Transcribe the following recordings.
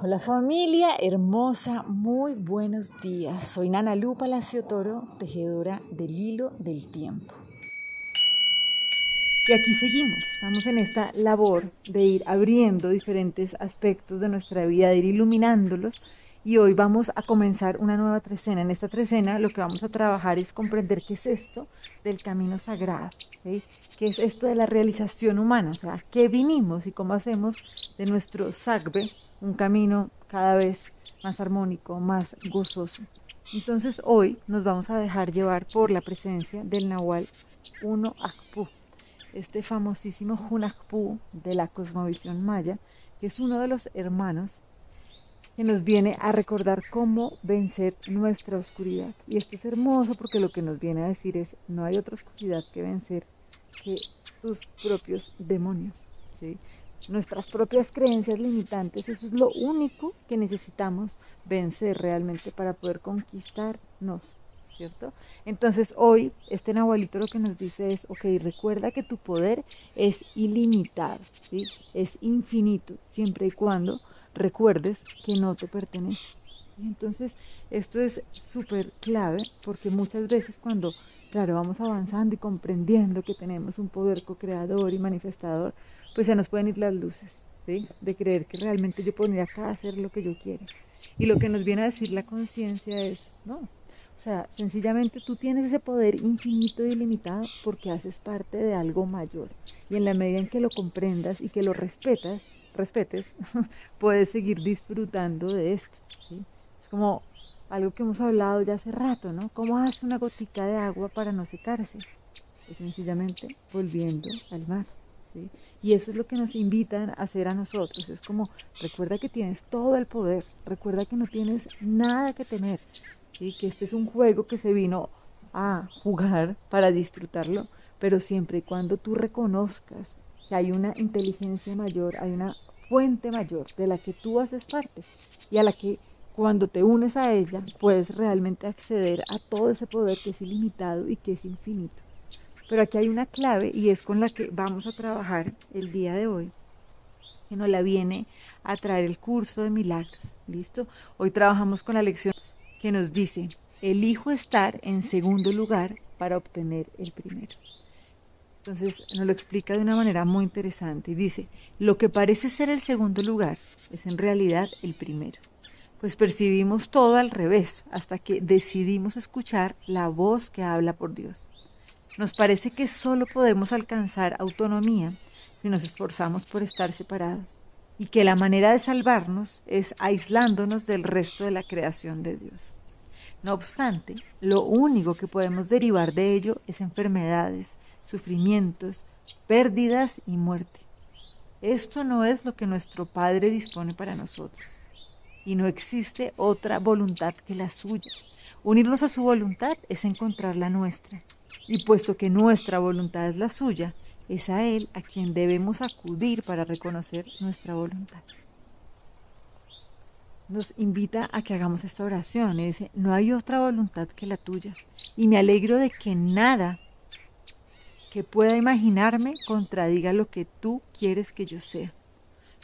Hola familia hermosa, muy buenos días. Soy Nana Lu Palacio Toro, tejedora del hilo del tiempo. Y aquí seguimos, estamos en esta labor de ir abriendo diferentes aspectos de nuestra vida, de ir iluminándolos. Y hoy vamos a comenzar una nueva trecena. En esta trecena lo que vamos a trabajar es comprender qué es esto del camino sagrado, qué es esto de la realización humana, o sea, qué vinimos y cómo hacemos de nuestro sagbe un camino cada vez más armónico, más gozoso. Entonces hoy nos vamos a dejar llevar por la presencia del Nahual Uno Akpu, este famosísimo Hunakpu de la cosmovisión maya, que es uno de los hermanos que nos viene a recordar cómo vencer nuestra oscuridad. Y esto es hermoso porque lo que nos viene a decir es, no hay otra oscuridad que vencer que tus propios demonios. ¿sí? Nuestras propias creencias limitantes, eso es lo único que necesitamos vencer realmente para poder conquistarnos, ¿cierto? Entonces hoy este Nahualito lo que nos dice es, ok, recuerda que tu poder es ilimitado, ¿sí? es infinito, siempre y cuando recuerdes que no te pertenece. Entonces, esto es súper clave porque muchas veces cuando, claro, vamos avanzando y comprendiendo que tenemos un poder co-creador y manifestador, pues se nos pueden ir las luces, ¿sí? De creer que realmente yo puedo acá a hacer lo que yo quiero. Y lo que nos viene a decir la conciencia es, no, o sea, sencillamente tú tienes ese poder infinito y ilimitado porque haces parte de algo mayor. Y en la medida en que lo comprendas y que lo respetas, respetes, puedes seguir disfrutando de esto. Es como algo que hemos hablado ya hace rato, ¿no? ¿Cómo hace una gotica de agua para no secarse? Es sencillamente volviendo al mar. Y eso es lo que nos invitan a hacer a nosotros. Es como, recuerda que tienes todo el poder, recuerda que no tienes nada que temer, y que este es un juego que se vino a jugar para disfrutarlo, pero siempre y cuando tú reconozcas que hay una inteligencia mayor, hay una fuente mayor de la que tú haces parte y a la que cuando te unes a ella puedes realmente acceder a todo ese poder que es ilimitado y que es infinito. Pero aquí hay una clave y es con la que vamos a trabajar el día de hoy, que nos la viene a traer el curso de milagros. ¿Listo? Hoy trabajamos con la lección que nos dice, elijo estar en segundo lugar para obtener el primero. Entonces nos lo explica de una manera muy interesante y dice, lo que parece ser el segundo lugar es en realidad el primero, pues percibimos todo al revés hasta que decidimos escuchar la voz que habla por Dios. Nos parece que solo podemos alcanzar autonomía si nos esforzamos por estar separados y que la manera de salvarnos es aislándonos del resto de la creación de Dios. No obstante, lo único que podemos derivar de ello es enfermedades, sufrimientos, pérdidas y muerte. Esto no es lo que nuestro Padre dispone para nosotros, y no existe otra voluntad que la suya. Unirnos a su voluntad es encontrar la nuestra, y puesto que nuestra voluntad es la suya, es a Él a quien debemos acudir para reconocer nuestra voluntad. Nos invita a que hagamos esta oración y dice, no hay otra voluntad que la tuya. Y me alegro de que nada que pueda imaginarme contradiga lo que tú quieres que yo sea.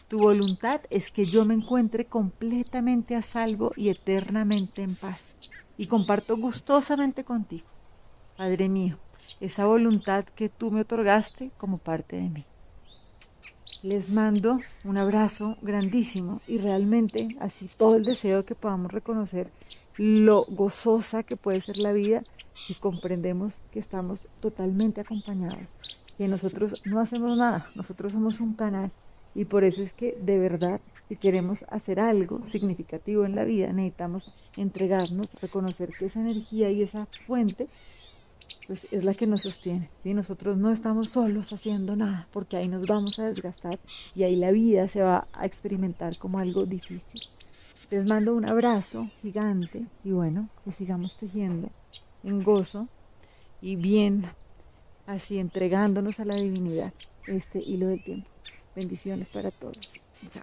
Tu voluntad es que yo me encuentre completamente a salvo y eternamente en paz. Y comparto gustosamente contigo. Padre mío, esa voluntad que tú me otorgaste como parte de mí. Les mando un abrazo grandísimo y realmente así todo el deseo que podamos reconocer lo gozosa que puede ser la vida y comprendemos que estamos totalmente acompañados, que nosotros no hacemos nada, nosotros somos un canal y por eso es que de verdad si queremos hacer algo significativo en la vida necesitamos entregarnos, reconocer que esa energía y esa fuente pues es la que nos sostiene. Y nosotros no estamos solos haciendo nada, porque ahí nos vamos a desgastar y ahí la vida se va a experimentar como algo difícil. Les mando un abrazo gigante y bueno, que sigamos tejiendo en gozo y bien así entregándonos a la divinidad este hilo del tiempo. Bendiciones para todos. Chao.